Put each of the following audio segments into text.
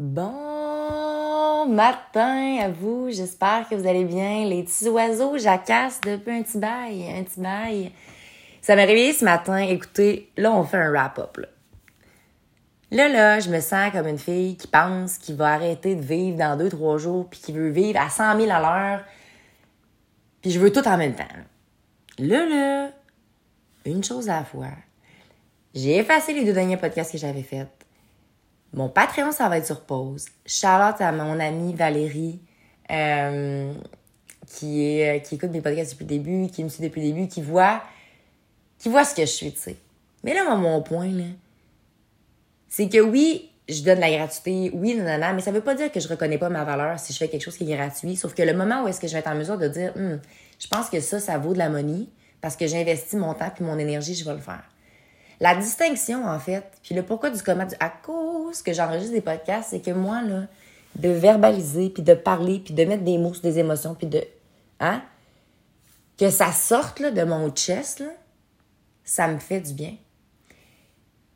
Bon matin à vous, j'espère que vous allez bien. Les petits oiseaux jacassent depuis un petit bail, un petit bail. Ça m'a réveillé ce matin, écoutez, là on fait un wrap-up. Là. là, là, je me sens comme une fille qui pense qu'il va arrêter de vivre dans deux, trois jours, puis qui veut vivre à 100 000 à l'heure, puis je veux tout en même temps. Là, là, une chose à la fois. J'ai effacé les deux derniers podcasts que j'avais faits. Mon Patreon, ça va être sur pause. Charlotte à mon amie Valérie, euh, qui, est, euh, qui écoute mes podcasts depuis le début, qui me suit depuis le début, qui voit, qui voit ce que je suis, tu sais. Mais là, mon point, là, c'est que oui, je donne la gratuité, oui, non, non, mais ça veut pas dire que je reconnais pas ma valeur si je fais quelque chose qui est gratuit. Sauf que le moment où est-ce que je vais être en mesure de dire, hum, je pense que ça, ça vaut de la money parce que j'ai investi mon temps puis mon énergie, je vais le faire. La distinction, en fait, puis le pourquoi du comment, du à cause que j'enregistre des podcasts, c'est que moi, de verbaliser, puis de parler, puis de mettre des mots sur des émotions, puis de... Hein? Que ça sorte là, de mon chest, là, ça me fait du bien.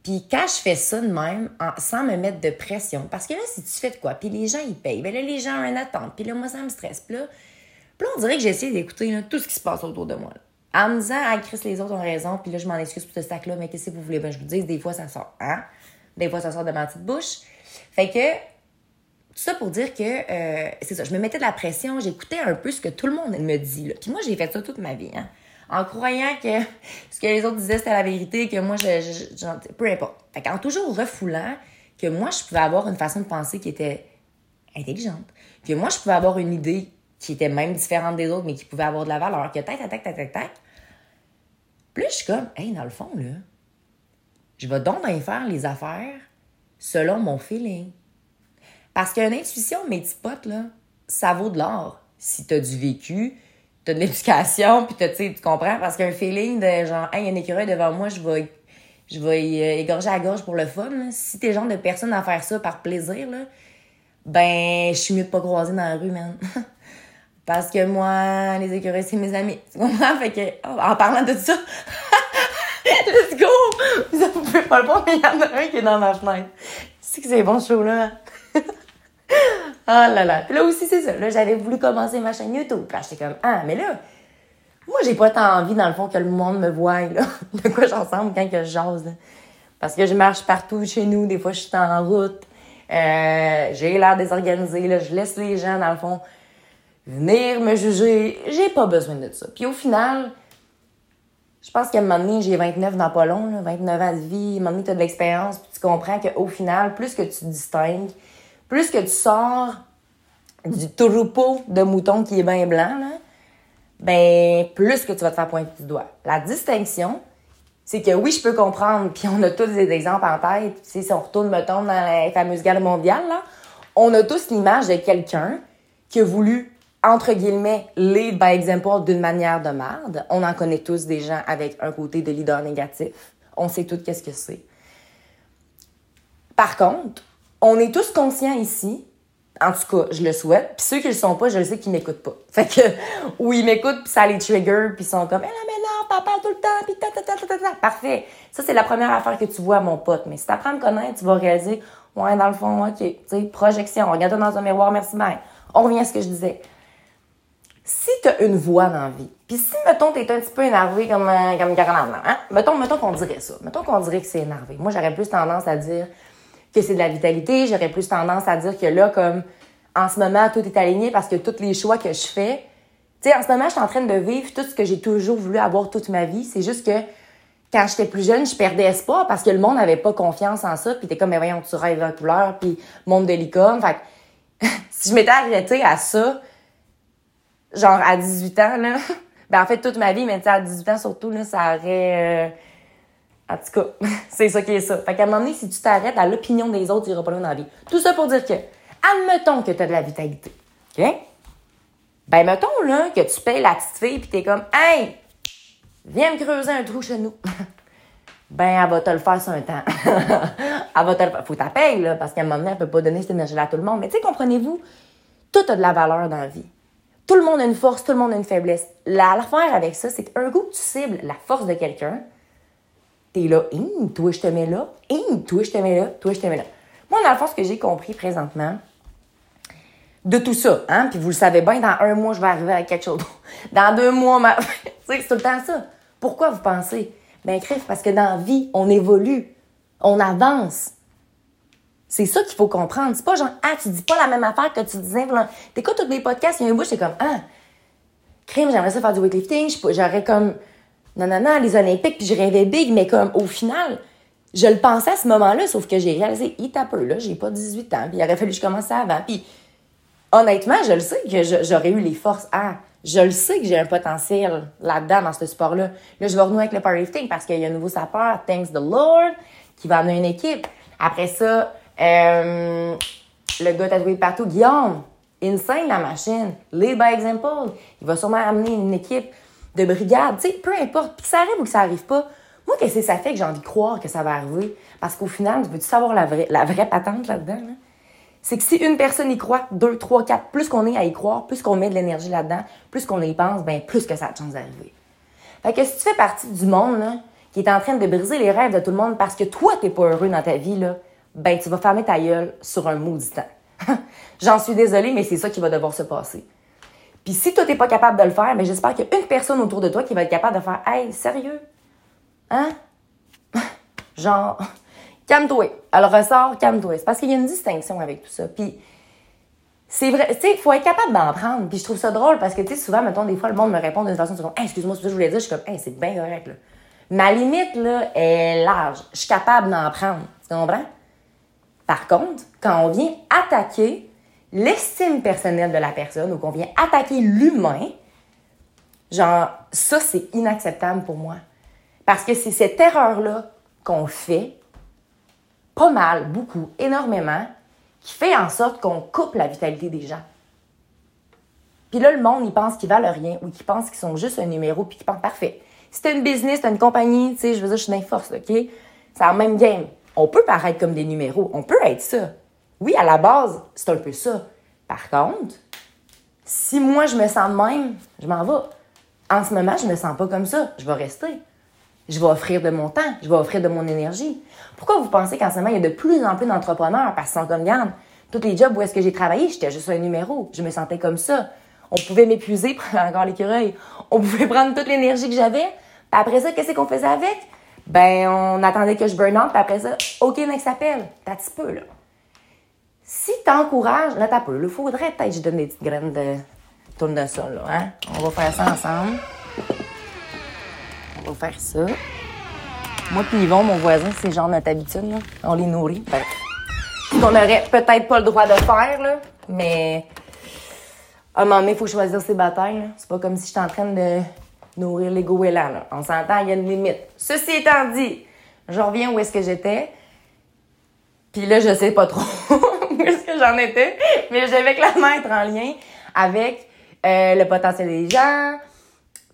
Puis quand je fais ça de même, sans me mettre de pression, parce que là, si tu fais de quoi, puis les gens, ils payent, ben là, les gens ont une attente, puis là, moi, ça me stresse. Puis là, là on dirait que j'essaie d'écouter tout ce qui se passe autour de moi. Là en me disant, ah, Chris, les autres ont raison, puis là, je m'en excuse pour ce sac-là, mais qu'est-ce que vous voulez? Ben, je vous dis, des fois, ça sort, hein? Des fois, ça sort de ma petite bouche. Fait que, tout ça pour dire que, euh, c'est ça, je me mettais de la pression, j'écoutais un peu ce que tout le monde me dit, là. Puis moi, j'ai fait ça toute ma vie, hein? En croyant que ce que les autres disaient, c'était la vérité, que moi, je, je, peu importe. Fait qu'en toujours refoulant que moi, je pouvais avoir une façon de penser qui était intelligente, que moi, je pouvais avoir une idée qui était même différente des autres, mais qui pouvait avoir de la valeur, que tac, tac, tac, tac, tac, tac, puis je suis comme, hey, dans le fond, là, je vais donc bien faire les affaires selon mon feeling. Parce qu'une intuition, mes petits potes, là, ça vaut de l'or. Si t'as du vécu, t'as de l'éducation, puis tu comprends? Parce qu'un feeling de genre, hey, il y a un écureuil devant moi, je vais, je vais euh, égorger à gauche pour le fun. Là. Si t'es genre de personne à faire ça par plaisir, là, ben, je suis mieux de pas croiser dans la rue, man. Parce que moi, les écureuils, c'est mes amis. Tu? Fait que, oh, en parlant de ça, let's go! Vous pouvez pas le voir, mais il y en a un qui est dans ma fenêtre. C'est que c'est bon ce show-là. oh là là. Puis là aussi, c'est ça. Là, j'avais voulu commencer ma chaîne YouTube. Puis là, j'étais comme, ah, mais là, moi, j'ai pas tant envie, dans le fond, que le monde me voie, là, de quoi j'en quand que je jase. Parce que je marche partout chez nous. Des fois, je suis en route. Euh, j'ai l'air désorganisé. Là, je laisse les gens, dans le fond, venir me juger. J'ai pas besoin de ça. Puis au final, je pense qu'à un moment donné, j'ai 29 dans pas long, 29 ans de vie. À un moment donné, tu as de l'expérience, puis tu comprends qu'au final, plus que tu te distingues, plus que tu sors du troupeau de moutons qui est bien blanc, là, ben, plus que tu vas te faire pointer du doigt. La distinction, c'est que oui, je peux comprendre, puis on a tous des exemples en tête. si on retourne, mettons, dans la fameuse guerre mondiale, là, on a tous l'image de quelqu'un qui a voulu entre guillemets, lead by example d'une manière de merde. On en connaît tous des gens avec un côté de leader négatif. On sait tous qu'est-ce que c'est. Par contre, on est tous conscients ici, en tout cas, je le souhaite, puis ceux qui le sont pas, je le sais qu'ils m'écoutent pas. Fait que, ou ils m'écoutent, puis ça les trigger, puis ils sont comme, eh là, mais non, papa tout le temps, puis ta, ta, ta, ta, ta, Parfait. Ça, c'est la première affaire que tu vois, mon pote. Mais si t'apprends à me connaître, tu vas réaliser, ouais, dans le fond, OK, tu sais, projection, regarde dans un miroir, merci, mère. On revient à ce que je disais si tu as une voix dans la vie, puis si, mettons, tu es un petit peu énervé comme, euh, comme hein? mettons, mettons qu'on dirait ça. Mettons qu'on dirait que c'est énervé. Moi, j'aurais plus tendance à dire que c'est de la vitalité. J'aurais plus tendance à dire que là, comme en ce moment, tout est aligné parce que tous les choix que je fais, tu sais, en ce moment, je suis en train de vivre tout ce que j'ai toujours voulu avoir toute ma vie. C'est juste que quand j'étais plus jeune, je perdais espoir parce que le monde n'avait pas confiance en ça. Puis t'es comme, mais voyons, tu rêves la couleur, puis monde de licorne. Fait si je m'étais arrêtée à ça, genre à 18 ans, là, ben en fait toute ma vie, mais tu à 18 ans surtout, là, ça aurait... Euh... En tout cas, c'est ça qui est ça. Fait qu'à un moment donné, si tu t'arrêtes à l'opinion des autres, tu iras pas loin dans la vie. Tout ça pour dire que, admettons que tu as de la vitalité, OK? Ben, mettons, là, que tu payes la petite fille pis t'es comme, hey, viens me creuser un trou chez nous. ben, elle va te le faire sur un temps. elle va te le faire. Faut tu là, parce qu'à un moment donné, elle peut pas donner cette énergie-là à tout le monde. Mais tu sais, comprenez-vous, tout a de la valeur dans la vie. Tout le monde a une force, tout le monde a une faiblesse. L'affaire avec ça, c'est qu'un coup tu cibles la force de quelqu'un, t'es là, hum, toi je te mets là, hum, toi je te mets là, toi je te mets là. Moi, dans le fond, ce que j'ai compris présentement, de tout ça, hein, puis vous le savez bien, dans un mois, je vais arriver à quelque chose. Dans deux mois, ma... c'est tout le temps ça. Pourquoi vous pensez? Ben, crève, parce que dans la vie, on évolue, on avance. C'est ça qu'il faut comprendre. C'est pas genre, ah, tu dis pas la même affaire que tu disais. T'écoutes tous les podcasts, il y a un bout, c'est comme, ah, crime, j'aimerais ça faire du weightlifting, j'aurais comme, non, non, non, les Olympiques, puis je rêvais big, mais comme, au final, je le pensais à ce moment-là, sauf que j'ai réalisé, il t'a peu, là, j'ai pas 18 ans, puis il aurait fallu que je commence avant. Puis, honnêtement, je le sais que j'aurais eu les forces à. Je le sais que j'ai un potentiel là-dedans, dans ce sport-là. Là, je vais renouer avec le powerlifting parce qu'il y a un nouveau sapeur, thanks the Lord, qui va amener une équipe. Après ça, euh, le gars tatoué partout, Guillaume, insane la machine, lead by example. Il va sûrement amener une équipe de brigade, tu sais, peu importe. Que ça arrive ou que ça arrive pas, moi, qu'est-ce que ça fait que j'ai envie de croire que ça va arriver? Parce qu'au final, tu veux-tu savoir la vraie, la vraie patente là-dedans? C'est que si une personne y croit, deux, trois, quatre, plus qu'on est à y croire, plus qu'on met de l'énergie là-dedans, plus qu'on y pense, ben plus que ça a de chance d'arriver. Fait que si tu fais partie du monde qui est en train de briser les rêves de tout le monde parce que toi, t'es pas heureux dans ta vie, là, ben tu vas fermer ta gueule sur un maudit temps. J'en suis désolée, mais c'est ça qui va devoir se passer. Puis si toi, t'es pas capable de le faire, ben j'espère qu'il y a une personne autour de toi qui va être capable de faire Hey, sérieux? Hein? Genre, calme-toi. Elle ressort, calme-toi. C'est parce qu'il y a une distinction avec tout ça. Puis, c'est vrai, tu sais, il faut être capable d'en prendre. Puis je trouve ça drôle parce que, tu sais, souvent, mettons, des fois, le monde me répond d'une façon, hey, excuse-moi, c'est ça que je voulais dire. Je suis comme, hey, c'est bien correct, là. Ma limite, là, est large. Je suis capable d'en prendre. Tu comprends? Par contre, quand on vient attaquer l'estime personnelle de la personne ou qu'on vient attaquer l'humain, genre, ça, c'est inacceptable pour moi. Parce que c'est cette erreur-là qu'on fait, pas mal, beaucoup, énormément, qui fait en sorte qu'on coupe la vitalité des gens. Puis là, le monde, il pense qu'ils valent rien ou qu'ils pensent qu'ils sont juste un numéro puis qu'ils pensent parfait. Si t'as une business, t'as une compagnie, tu sais, je veux dire, je suis force, OK? C'est la même game. On peut paraître comme des numéros. On peut être ça. Oui, à la base, c'est un peu ça. Par contre, si moi, je me sens de même, je m'en vais. En ce moment, je me sens pas comme ça. Je vais rester. Je vais offrir de mon temps, je vais offrir de mon énergie. Pourquoi vous pensez qu'en ce moment, il y a de plus en plus d'entrepreneurs? Parce qu'ils sont comme, garde, tous les jobs où est-ce que j'ai travaillé, j'étais juste un numéro. Je me sentais comme ça. On pouvait m'épuiser, prendre encore l'écureuil. On pouvait prendre toute l'énergie que j'avais. Puis après ça, qu'est-ce qu'on faisait avec? Ben, on attendait que je burn out, puis après ça, OK, next appel. T'as petit peu, là. Si t'encourages, là, t'as peu. Il faudrait peut-être que je donne des petites graines de tournesol, là, hein? On va faire ça ensemble. On va faire ça. Moi puis Yvon, mon voisin, c'est genre notre habitude, là. On les nourrit. Ben, qu'on aurait peut-être pas le droit de faire, là, mais à un moment donné, il faut choisir ses batailles. C'est pas comme si j'étais en train de nourrir les goélands. Là. On s'entend, il y a une limite. Ceci étant dit, je reviens où est-ce que j'étais. Puis là, je sais pas trop où est-ce que j'en étais, mais j'avais clairement être en lien avec euh, le potentiel des gens,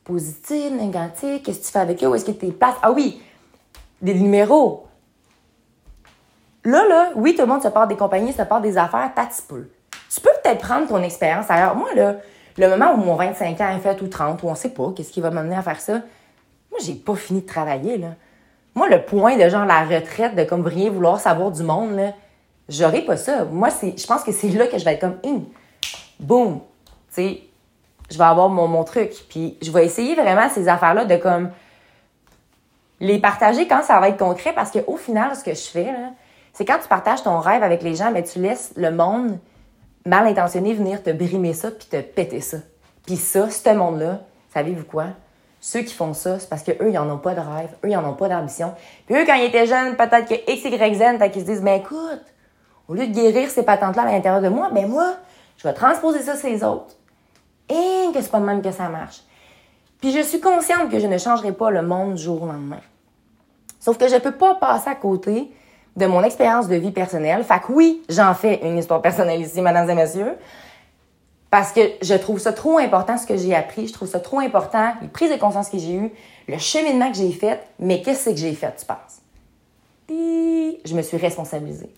positif, négatif, qu'est-ce que tu fais avec eux, où est-ce que tu es place? Ah oui, des numéros. Là, là, oui, tout le monde se part des compagnies, se part des affaires, t'as. Tu peux peut-être prendre ton expérience Alors Moi, là, le moment où mon 25 ans est fait ou 30, ou on sait pas qu'est-ce qui va m'amener à faire ça, moi, j'ai pas fini de travailler. Moi, le point de genre la retraite, de comme rien vouloir savoir du monde, là, j'aurais pas ça. Moi, je pense que c'est là que je vais être comme, hum, boum, tu sais, je vais avoir mon, mon truc. Puis je vais essayer vraiment ces affaires-là de comme les partager quand ça va être concret parce qu'au final, ce que je fais, c'est quand tu partages ton rêve avec les gens, mais tu laisses le monde mal intentionné venir te brimer ça puis te péter ça. Puis ça, ce monde-là, savez-vous quoi? Ceux qui font ça, c'est parce qu'eux, ils n'en ont pas de rêve, eux, ils n'en ont pas d'ambition. Puis eux, quand ils étaient jeunes, peut-être que X, Y, Z, peut qu'ils se disent, ben écoute, au lieu de guérir ces patentes-là à l'intérieur de moi, ben moi, je vais transposer ça sur les autres. Et que c'est pas de même que ça marche. Puis je suis consciente que je ne changerai pas le monde du jour au lendemain. Sauf que je peux pas passer à côté de mon expérience de vie personnelle. Fait que oui, j'en fais une histoire personnelle ici, mesdames et messieurs. Parce que je trouve ça trop important ce que j'ai appris, je trouve ça trop important, les prises de conscience que j'ai eues, le cheminement que j'ai fait, mais qu'est-ce que j'ai fait, tu penses? Je me suis responsabilisée.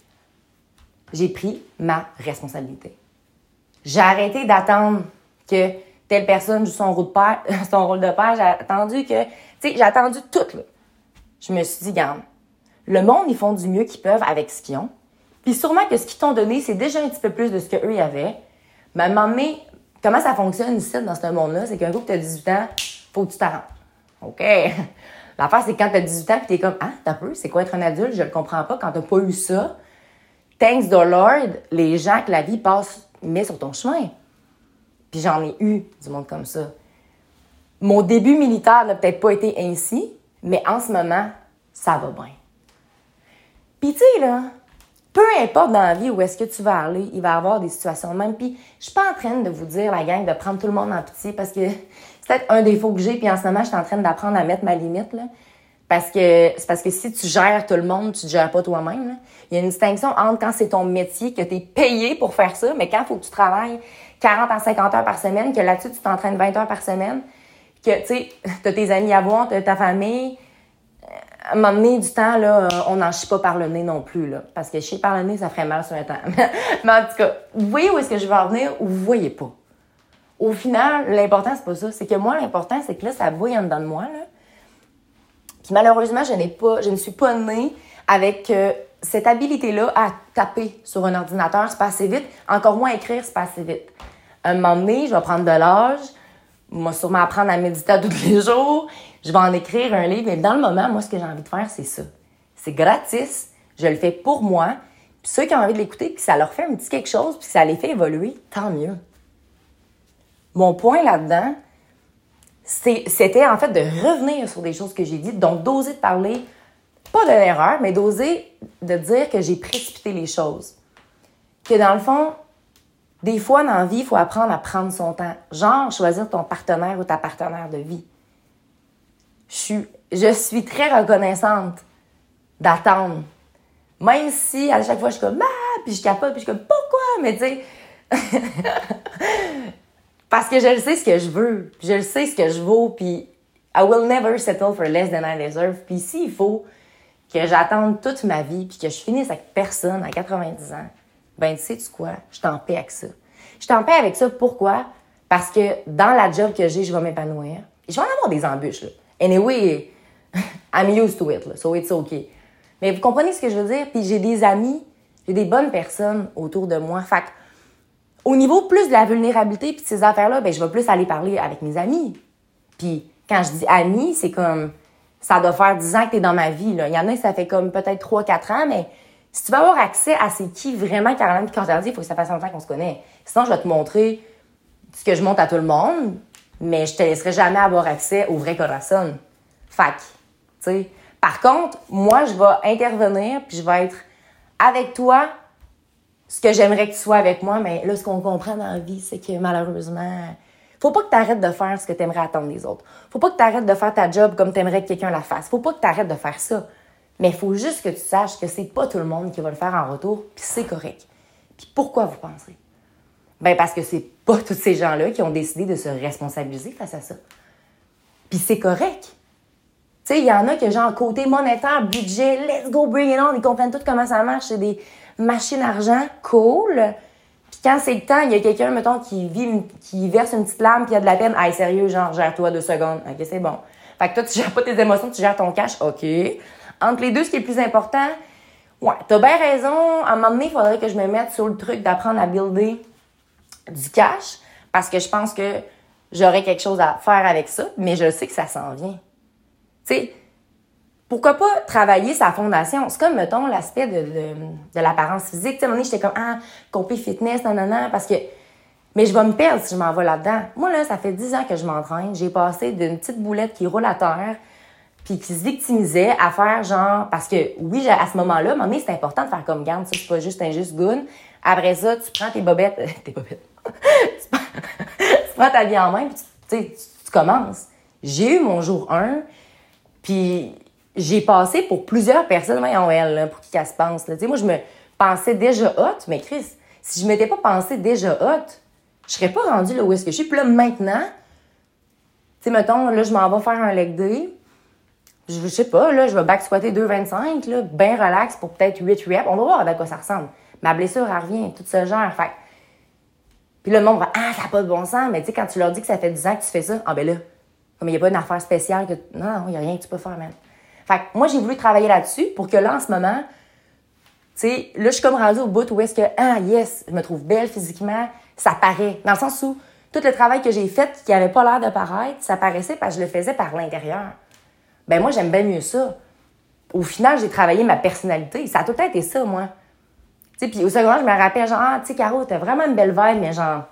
J'ai pris ma responsabilité. J'ai arrêté d'attendre que telle personne joue son rôle de père, son rôle de. J'ai attendu que, tu sais, j'ai attendu tout, là. Je me suis dit, garde, le monde, ils font du mieux qu'ils peuvent avec ce qu'ils ont. Puis sûrement que ce qu'ils t'ont donné, c'est déjà un petit peu plus de ce qu'eux avaient. Mais à un moment donné, comment ça fonctionne ici, dans ce monde-là, c'est qu'un coup que tu as 18 ans, faut que tu t'arranges. OK? L'affaire, c'est quand tu as 18 ans, puis tu es comme, ah, t'as peu, c'est quoi être un adulte? Je le comprends pas. Quand tu pas eu ça, thanks the Lord, les gens que la vie passe, met sur ton chemin. Puis j'en ai eu du monde comme ça. Mon début militaire n'a peut-être pas été ainsi, mais en ce moment, ça va bien. Puis tu sais, là, peu importe dans la vie où est-ce que tu vas aller, il va y avoir des situations de même. Puis je suis pas en train de vous dire, la gang, de prendre tout le monde en pitié parce que c'est peut-être un défaut que j'ai. Puis en ce moment, je suis en train d'apprendre à mettre ma limite. Là. Parce que c'est parce que si tu gères tout le monde, tu te gères pas toi-même. Il y a une distinction entre quand c'est ton métier, que tu es payé pour faire ça, mais quand il faut que tu travailles 40 à 50 heures par semaine, que là-dessus, tu t'entraînes 20 heures par semaine, que tu as tes amis à voir, tu ta famille, à donné, du temps, là, on n'en chie pas par le nez non plus, là. Parce que chier par le nez, ça ferait mal sur un temps. Mais en tout cas, vous voyez où est-ce que je vais en venir ou vous voyez pas? Au final, l'important, c'est pas ça. C'est que moi, l'important, c'est que là, ça bouille en dedans de moi, là. Puis malheureusement, je n'ai pas, je ne suis pas née avec euh, cette habilité-là à taper sur un ordinateur, c'est pas assez vite. Encore moins écrire, c'est pas assez vite. Un moment donné, je vais prendre de l'âge, vais sûrement apprendre à méditer tous les jours, je vais en écrire un livre, mais dans le moment, moi, ce que j'ai envie de faire, c'est ça. C'est gratis, je le fais pour moi, puis ceux qui ont envie de l'écouter, puis ça leur fait un petit quelque chose, puis ça les fait évoluer, tant mieux. Mon point là-dedans, c'était en fait de revenir sur des choses que j'ai dites, donc d'oser de parler, pas de l'erreur, mais d'oser de dire que j'ai précipité les choses. Que dans le fond, des fois dans la vie, il faut apprendre à prendre son temps. Genre, choisir ton partenaire ou ta partenaire de vie. Je suis, je suis très reconnaissante d'attendre. Même si à chaque fois je suis comme ah, puis je capote, puis je suis comme pourquoi, mais tu sais. Parce que je le sais ce que je veux, je le sais ce que je vaux, puis I will never settle for less than I deserve. Puis s'il faut que j'attende toute ma vie, puis que je finisse avec personne à 90 ans, ben tu sais -tu quoi, je t'en paix avec ça. Je t'en paix avec ça, pourquoi? Parce que dans la job que j'ai, je vais m'épanouir. Je vais en avoir des embûches, là. Anyway, I'm used to it, là, so it's okay. Mais vous comprenez ce que je veux dire? Puis j'ai des amis, j'ai des bonnes personnes autour de moi. Fait au niveau plus de la vulnérabilité puis de ces affaires-là, ben, je vais plus aller parler avec mes amis. Puis quand je dis amis, c'est comme ça doit faire 10 ans que tu es dans ma vie. Là. Il y en a, ça fait comme peut-être 3-4 ans, mais si tu veux avoir accès à c'est qui vraiment Caroline et Cortardi, il faut que ça fasse longtemps qu'on se connaît. Sinon, je vais te montrer ce que je montre à tout le monde, mais je te laisserai jamais avoir accès au vrai corazon. Fac. Par contre, moi, je vais intervenir puis je vais être avec toi ce que j'aimerais que tu sois avec moi, mais là, ce qu'on comprend dans la vie, c'est que malheureusement, faut pas que tu arrêtes de faire ce que tu aimerais attendre des autres. Faut pas que tu arrêtes de faire ta job comme tu aimerais que quelqu'un la fasse. Faut pas que tu arrêtes de faire ça. Mais il faut juste que tu saches que c'est pas tout le monde qui va le faire en retour, puis c'est correct. Puis pourquoi vous pensez? Ben parce que c'est pas tous ces gens-là qui ont décidé de se responsabiliser face à ça. Puis c'est correct. Tu sais, il y en a qui, genre, côté monétaire, budget, let's go, bring it on, ils comprennent tout comment ça marche. C'est des, machine argent, cool. Puis quand c'est le temps, il y a quelqu'un, mettons, qui verse une petite larme, puis il y a de la peine. Hey, sérieux, genre, gère-toi deux secondes. OK, c'est bon. Fait que toi, tu gères pas tes émotions, tu gères ton cash. OK. Entre les deux, ce qui est le plus important, ouais, t'as bien raison. À un moment donné, il faudrait que je me mette sur le truc d'apprendre à builder du cash, parce que je pense que j'aurais quelque chose à faire avec ça, mais je sais que ça s'en vient. Tu sais, pourquoi pas travailler sa fondation? C'est comme, mettons, l'aspect de, de, l'apparence physique. Tu sais, à un moment donné, j'étais comme, ah, compé fitness, non, non, non, parce que, mais je vais me perdre si je m'en vais là-dedans. Moi, là, ça fait dix ans que je m'entraîne. J'ai passé d'une petite boulette qui roule à terre, puis qui se victimisait à faire genre, parce que, oui, à ce moment-là, mais c'est important de faire comme garde, ça, c'est pas juste un juste goon. Après ça, tu prends tes bobettes, tes bobettes, tu, prends, ta vie en main, puis tu, tu, tu commences. J'ai eu mon jour 1, puis j'ai passé pour plusieurs personnes, voyons elle, pour qui se pense. Là. Moi, je me pensais déjà hot, mais Chris, si je m'étais pas pensé déjà hot, je serais pas rendue là où est-ce que je suis. Puis là, maintenant, tu sais, mettons, là, je m'en vais faire un leg day. Je, sais pas, là, je vais back squatter 2,25, là, bien relax pour peut-être 8 reps. On va voir à quoi ça ressemble. Ma blessure, elle revient, tout ce genre. Fait puis le monde va, ah, ça n'a pas de bon sens. Mais tu sais, quand tu leur dis que ça fait 10 ans que tu fais ça, ah ben là, comme il n'y a pas une affaire spéciale que. Non, il n'y a rien que tu peux faire, même. Fait moi, j'ai voulu travailler là-dessus pour que là, en ce moment, tu sais, là, je suis comme rendue au bout où est-ce que, ah, yes, je me trouve belle physiquement, ça paraît. Dans le sens où tout le travail que j'ai fait qui avait pas l'air de paraître, ça paraissait parce que je le faisais par l'intérieur. Ben moi, j'aime bien mieux ça. Au final, j'ai travaillé ma personnalité. Ça a tout le temps été ça, moi. Tu sais, puis au secondaire, je me rappelle, genre, ah, tu sais, Caro, t'as vraiment une belle vibe, mais genre,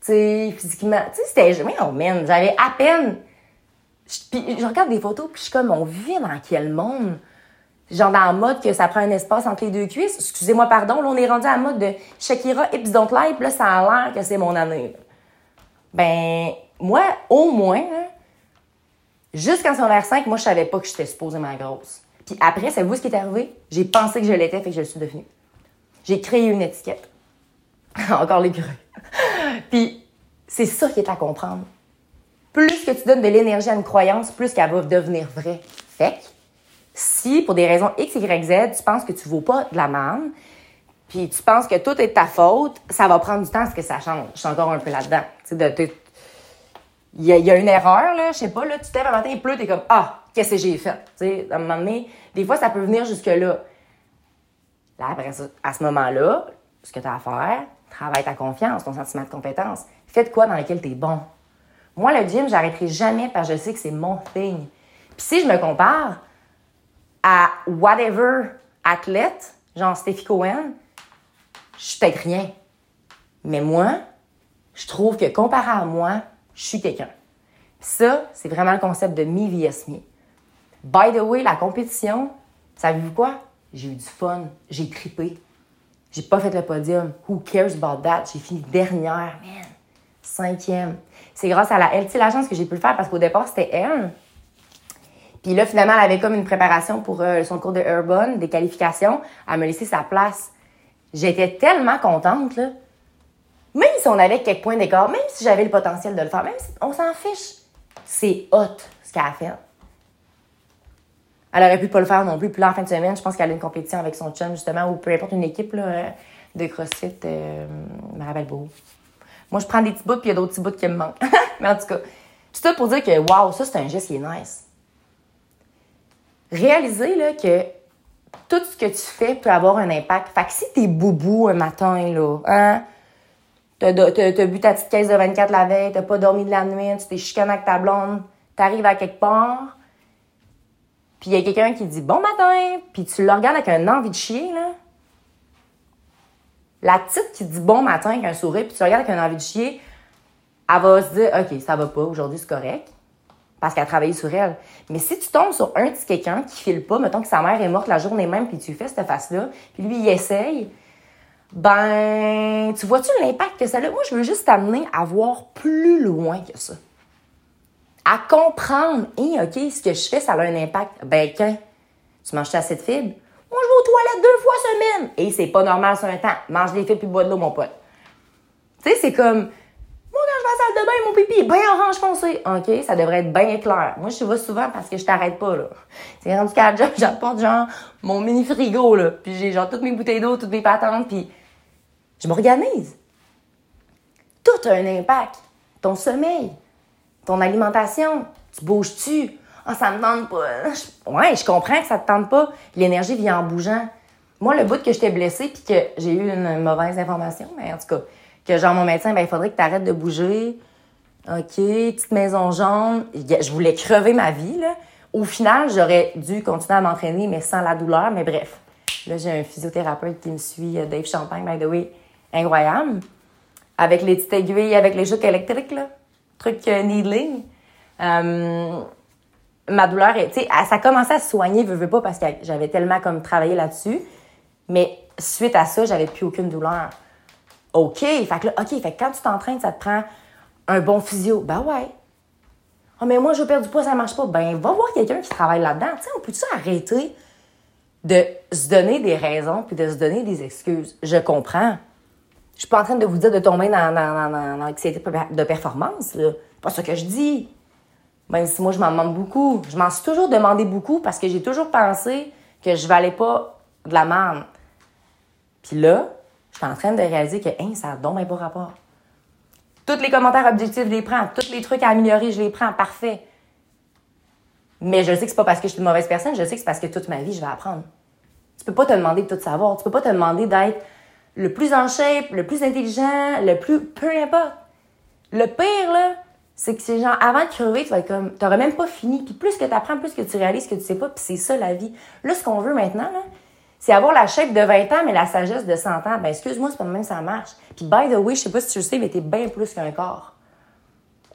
tu sais, physiquement, tu sais, c'était, mais oh man, j'avais à peine. Puis je regarde des photos, puis je suis comme, on vit dans quel monde? Genre dans le mode que ça prend un espace entre les deux cuisses. Excusez-moi, pardon, là, on est rendu à mode de Shakira Hips Don't Lie, puis là, ça a l'air que c'est mon année. Ben, moi, au moins, jusqu'en secondaire 5, moi, je savais pas que j'étais supposée ma grosse. Puis après, c'est vous ce qui est arrivé? J'ai pensé que je l'étais, fait que je le suis devenue. J'ai créé une étiquette. Encore les creux. Puis c'est ça qui est à comprendre. Plus que tu donnes de l'énergie à une croyance, plus qu'elle va devenir vraie. Fait que, si pour des raisons X, Y, Z, tu penses que tu vaux pas de la manne, puis tu penses que tout est de ta faute, ça va prendre du temps à ce que ça change. Je suis encore un peu là-dedans. Il y, a une erreur, là, je sais pas, là, tu t'es un matin, il pleut, t'es comme, ah, qu'est-ce que j'ai fait? Tu sais, à un moment donné, des fois, ça peut venir jusque-là. Là, après ça, à ce moment-là, ce que tu as à faire, travaille ta confiance, ton sentiment de compétence. Fais de quoi dans lequel tu es bon. Moi, le gym, j'arrêterai jamais parce que je sais que c'est mon thing. Puis si je me compare à whatever athlète, genre Steffi Cohen, je suis peut-être rien. Mais moi, je trouve que comparé à moi, je suis quelqu'un. Ça, c'est vraiment le concept de me vs me. By the way, la compétition, savez-vous quoi? J'ai eu du fun, j'ai trippé. J'ai pas fait le podium. Who cares about that? J'ai fini dernière, man. Cinquième. C'est grâce à la sais, la chance que j'ai pu le faire parce qu'au départ, c'était elle. Puis là, finalement, elle avait comme une préparation pour euh, son cours de Urban, des qualifications. Elle me laissé sa place. J'étais tellement contente, là. Même si on avait quelques points d'écart, même si j'avais le potentiel de le faire, même si on s'en fiche. C'est hot, ce qu'elle a fait. Elle aurait pu pas le faire non plus. Puis là, en fin de semaine, je pense qu'elle a une compétition avec son chum, justement, ou peu importe une équipe là, de CrossFit. Euh, me rappelle beau. Moi, je prends des petits bouts, puis il y a d'autres petits bouts qui me manquent. Mais en tout cas, c'est ça pour dire que, waouh, ça, c'est un geste qui est nice. Réaliser là, que tout ce que tu fais peut avoir un impact. Fait que si t'es boubou un matin, là, hein, t'as, bu ta petite caisse de 24 la veille, t'as pas dormi de la nuit, tu t'es chicané avec ta blonde, t'arrives à quelque part, puis il y a quelqu'un qui dit bon matin, puis tu le regardes avec un envie de chier, là. La petite qui dit bon matin avec un sourire, puis tu le regardes avec un envie de chier, elle va se dire OK, ça va pas, aujourd'hui c'est correct, parce qu'elle a travaillé sur elle. Mais si tu tombes sur un petit quelqu'un qui file pas, mettons que sa mère est morte la journée même, puis tu fais cette face-là, puis lui il essaye, ben, tu vois-tu l'impact que ça a? Moi, je veux juste t'amener à voir plus loin que ça à comprendre, et OK, ce que je fais, ça a un impact. Ben, quand tu manges assez de fibres, moi, je vais aux toilettes deux fois semaine. Et c'est pas normal sur un temps. Mange des fibres puis bois de l'eau, mon pote. Tu sais, c'est comme, moi, quand je vais à la salle de bain, mon pipi est bien orange foncé. OK, ça devrait être bien clair. Moi, je vais souvent parce que je t'arrête pas, là. C'est rendu qu'à job, j'apporte genre mon mini frigo, là. Puis j'ai genre toutes mes bouteilles d'eau, toutes mes patentes, puis je m'organise. Tout a un impact. Ton sommeil, ton alimentation, tu bouges-tu? Ah, ça me tente pas. Ouais, je comprends que ça te tente pas. L'énergie vient en bougeant. Moi, le bout que j'étais blessée puis que j'ai eu une mauvaise information, mais en tout cas, que genre mon médecin, ben, il faudrait que tu arrêtes de bouger. OK, petite maison jaune. Je voulais crever ma vie, là. Au final, j'aurais dû continuer à m'entraîner, mais sans la douleur. Mais bref, là, j'ai un physiothérapeute qui me suit, euh, Dave Champagne, by the way, incroyable. Avec les petites aiguilles, avec les chocs électriques, là truc euh, needling. Euh, ma douleur, tu sais, ça a commencé à se soigner, veux, veux pas, parce que j'avais tellement comme travaillé là-dessus. Mais suite à ça, j'avais plus aucune douleur. OK, fait que là, OK, fait que quand tu t'entraînes, ça te prend un bon physio. Ben ouais. Oh, mais moi, je perds du poids, ça marche pas. Ben, va voir quelqu'un qui travaille là-dedans. Tu sais, on peut-tu arrêter de se donner des raisons puis de se donner des excuses? Je comprends. Je suis pas en train de vous dire de tomber dans, dans, dans, l'anxiété de performance. C'est pas ce que je dis. Même si moi, je m'en demande beaucoup. Je m'en suis toujours demandé beaucoup parce que j'ai toujours pensé que je valais pas de la merde. Puis là, je suis en train de réaliser que hein, ça a donc pas rapport. Tous les commentaires objectifs, je les prends. Tous les trucs à améliorer, je les prends. Parfait. Mais je sais que c'est pas parce que je suis une mauvaise personne, je sais que c'est parce que toute ma vie, je vais apprendre. Tu peux pas te demander de tout savoir. Tu peux pas te demander d'être le plus en shape, le plus intelligent, le plus... Peu importe. Le pire, là, c'est que c'est genre, avant de crever, tu vas être comme... T'aurais même pas fini. Puis plus que tu apprends, plus que tu réalises que tu sais pas. Puis c'est ça, la vie. Là, ce qu'on veut maintenant, là, c'est avoir la shape de 20 ans, mais la sagesse de 100 ans. Ben, excuse-moi, c'est pas même ça marche. Puis, by the way, je sais pas si tu le sais, mais t'es bien plus qu'un corps.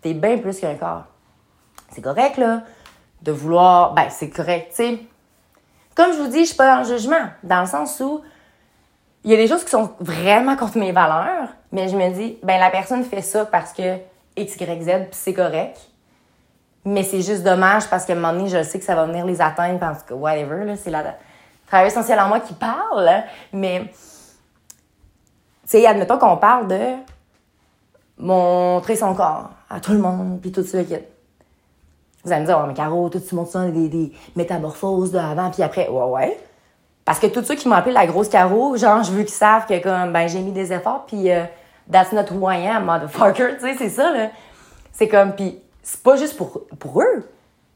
T'es bien plus qu'un corps. C'est correct, là, de vouloir. Ben, c'est correct, tu sais. Comme je vous dis, je suis pas en jugement, dans le sens où il y a des choses qui sont vraiment contre mes valeurs, mais je me dis, ben, la personne fait ça parce que X, Y, Z, c'est correct. Mais c'est juste dommage parce qu'à un moment donné, je sais que ça va venir les atteindre parce que, whatever, c'est la travail essentiel en moi qui parle, mais, tu sais, admettons qu'on parle de montrer son corps à tout le monde, puis tout ça, Vous allez me dire, oh, mais Caro, tout tu montres ça, des, des métamorphoses de avant, puis après, ouais, ouais. Parce que tous ceux qui m'ont appelé la grosse Caro, genre, je veux qu'ils savent que, comme, ben, j'ai mis des efforts, puis euh, that's not who I am, motherfucker, tu sais, c'est ça, là. C'est comme, puis c'est pas juste pour, pour eux,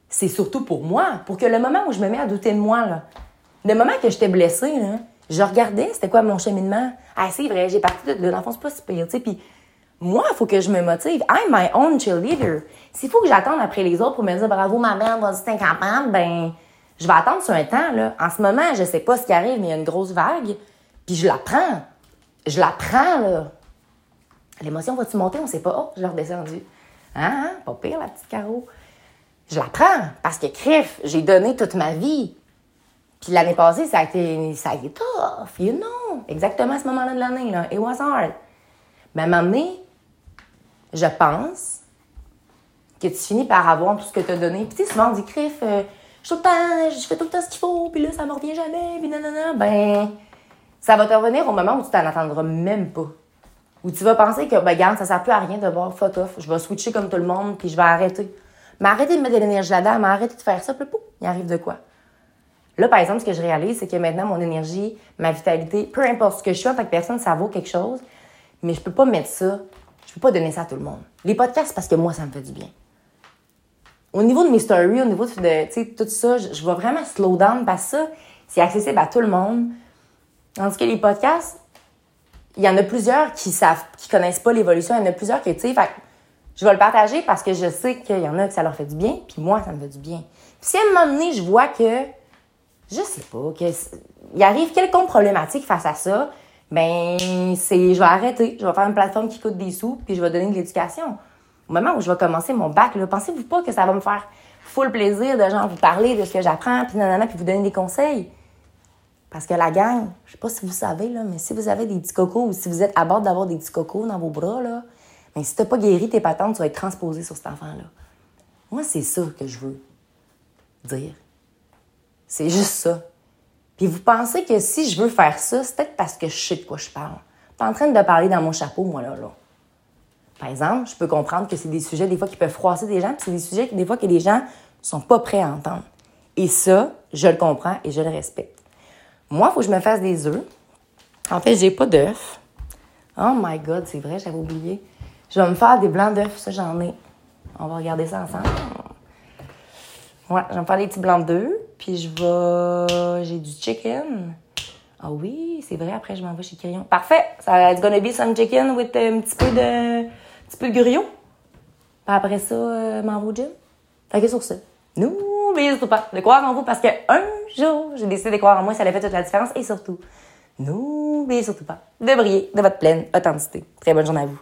c'est surtout pour moi, pour que le moment où je me mets à douter de moi, là, le moment que j'étais blessée, là, je regardais c'était quoi mon cheminement. Ah, c'est vrai, j'ai parti de l'enfance pas si tu sais. Puis moi, il faut que je me motive. I'm my own cheerleader. S'il faut que j'attende après les autres pour me dire bravo, ma mère, vas-y, t'es ben, je vais attendre sur un temps, là. En ce moment, je sais pas ce qui arrive, mais il y a une grosse vague. Puis je la prends. Je la prends, là. L'émotion va-tu monter? On sait pas. Oh, je l'ai redescendue. Hein, hein? Pas pire, la petite Caro. Je la prends parce que, crif, j'ai donné toute ma vie. Puis l'année passée, ça a été, ça a été tough, you know. Exactement à ce moment-là de l'année, là. It was hard. Mais à un moment donné, je pense que tu finis par avoir tout ce que tu as donné. Puis tu sais, souvent on dit, Criff, euh, je, je fais tout le temps ce qu'il faut, puis là, ça me revient jamais, puis non. Ben, ça va te revenir au moment où tu t'en attendras même pas. Où tu vas penser que, ben, garde, ça sert plus à rien de voir fuck off. Je vais switcher comme tout le monde, puis je vais arrêter. Mais arrêter de mettre de l'énergie là-dedans, mais arrêter de faire ça, puis pouf, il arrive de quoi? Là, par exemple, ce que je réalise, c'est que maintenant, mon énergie, ma vitalité, peu importe ce que je suis en tant que personne, ça vaut quelque chose, mais je peux pas mettre ça, je peux pas donner ça à tout le monde. Les podcasts, parce que moi, ça me fait du bien. Au niveau de mes stories, au niveau de, tout ça, je, vais vraiment slow down parce que ça, c'est accessible à tout le monde. Tandis que les podcasts, il y en a plusieurs qui savent, qui connaissent pas l'évolution. Il y en a plusieurs qui, tu sais, je vais le partager parce que je sais qu'il y en a que ça leur fait du bien, puis moi, ça me fait du bien. Puis si à un moment donné, je vois que je sais pas, il arrive quelconque problématique face à ça, ben c'est je vais arrêter, je vais faire une plateforme qui coûte des sous, puis je vais donner de l'éducation. Au moment où je vais commencer mon bac, pensez-vous pas que ça va me faire full plaisir de genre vous parler de ce que j'apprends, puis nanana, puis vous donner des conseils? Parce que la gang, je sais pas si vous savez, là, mais si vous avez des petits cocos ou si vous êtes à bord d'avoir des petits cocos dans vos bras, là, mais si t'as pas guéri tes patentes, tu vas être transposé sur cet enfant-là. Moi, c'est ça que je veux dire. C'est juste ça. Puis vous pensez que si je veux faire ça, c'est peut-être parce que je sais de quoi je parle. Pas en train de parler dans mon chapeau, moi, là, là. Par exemple, je peux comprendre que c'est des sujets, des fois, qui peuvent froisser des gens, puis c'est des sujets, des fois, que les gens sont pas prêts à entendre. Et ça, je le comprends et je le respecte. Moi, il faut que je me fasse des œufs. En fait, j'ai pas d'œufs. Oh my God, c'est vrai, j'avais oublié. Je vais me faire des blancs d'œufs, ça, j'en ai. On va regarder ça ensemble. Ouais, je vais me faire des petits blancs d'œufs. Puis je vais. J'ai du chicken. Ah oui, c'est vrai, après je m'en vais chez Crillon. Parfait! Ça, it's gonna be some chicken with un petit peu de. Petit peu de grillon. Puis après ça, euh, m'en vais au gym. Fait que sur ça, n'oubliez surtout pas de croire en vous parce que un jour, j'ai décidé de croire en moi, ça a fait toute la différence. Et surtout, n'oubliez surtout pas de briller de votre pleine authenticité. Très bonne journée à vous.